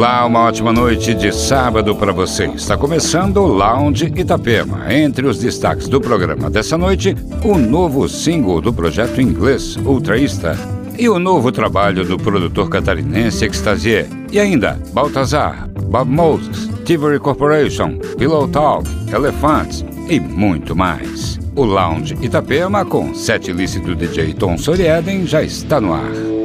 Olá, uma ótima noite de sábado para você. Está começando o Lounge Itapema. Entre os destaques do programa dessa noite, o novo single do projeto inglês Ultraísta e o novo trabalho do produtor catarinense Extasier. E ainda, Baltazar, Bob Moses, Tivory Corporation, Pillow Talk, Elephants e muito mais. O Lounge Itapema, com sete lícito DJ Tom Sorieden, já está no ar.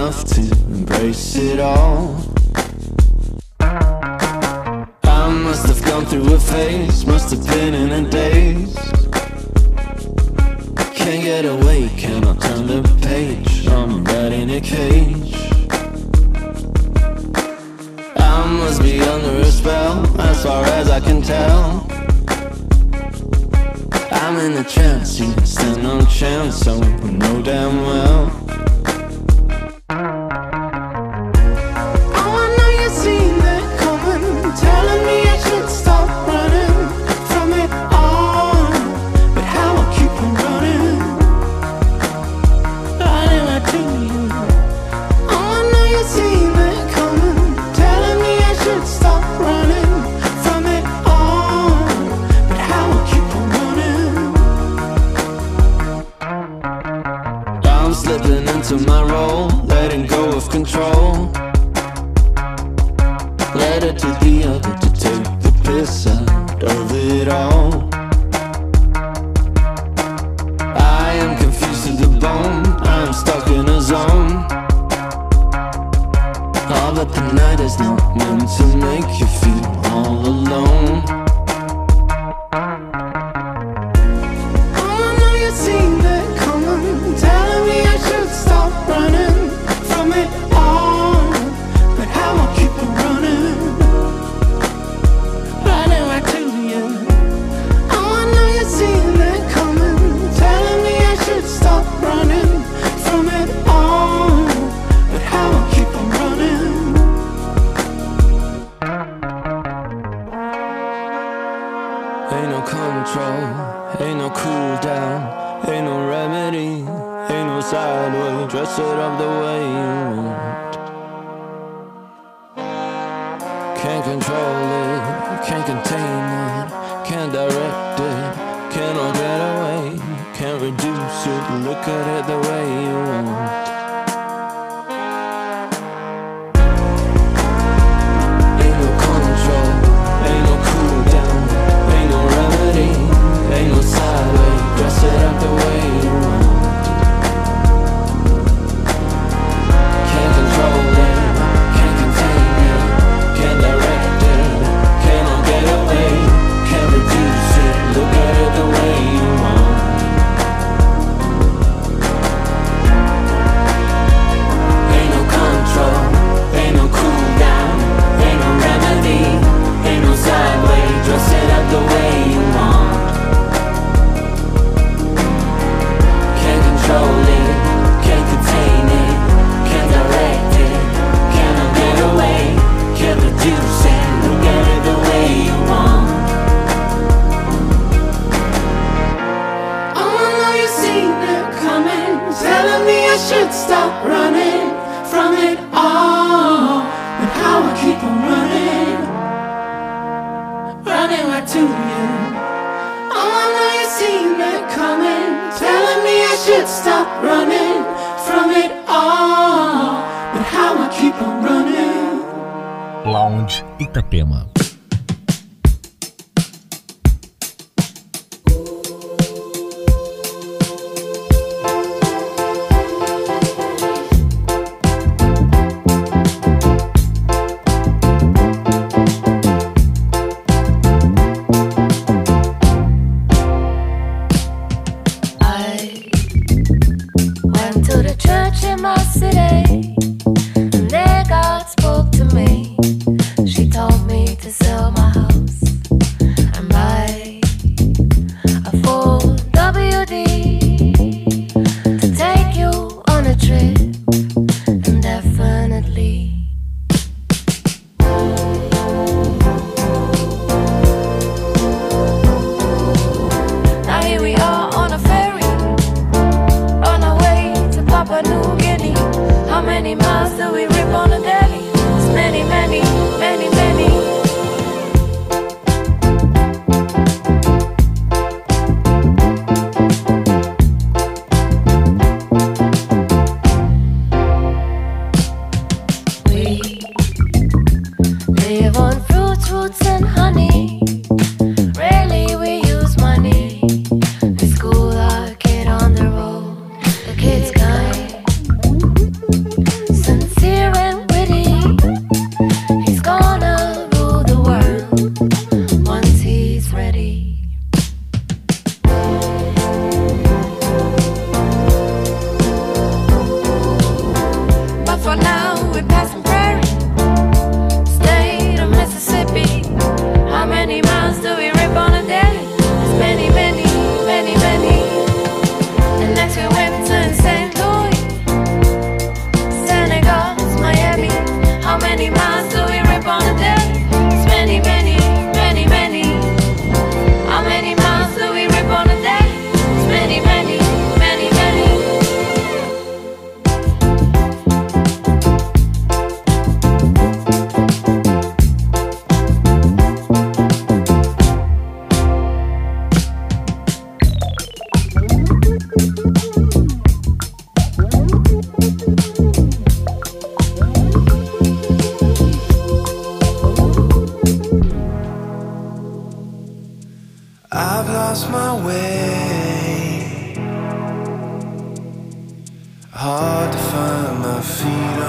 Enough to embrace it all. feet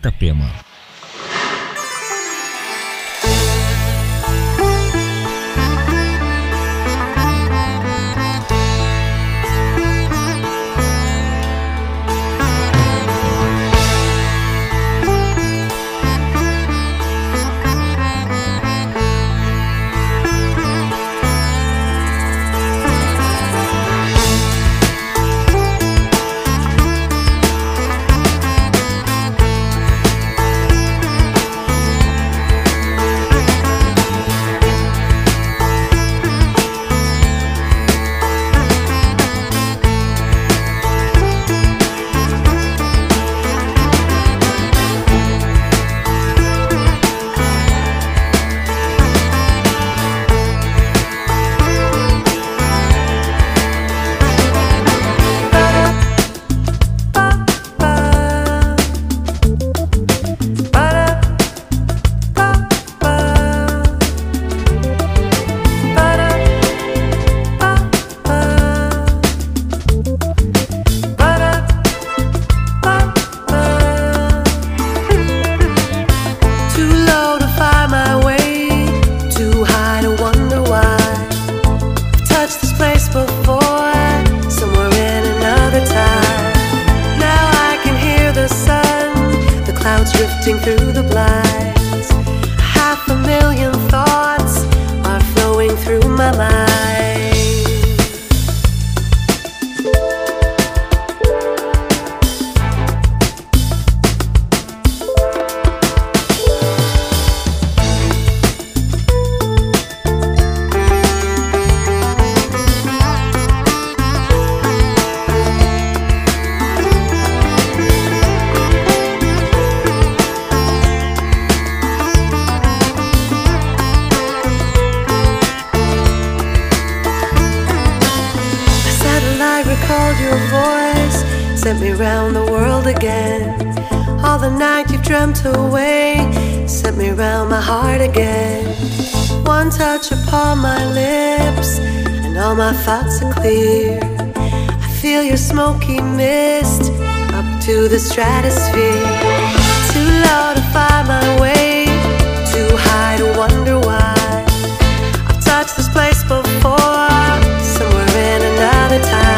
Itapema. Another time.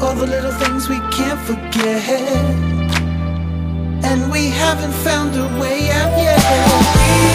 All the little things we can't forget. And we haven't found a way out yet.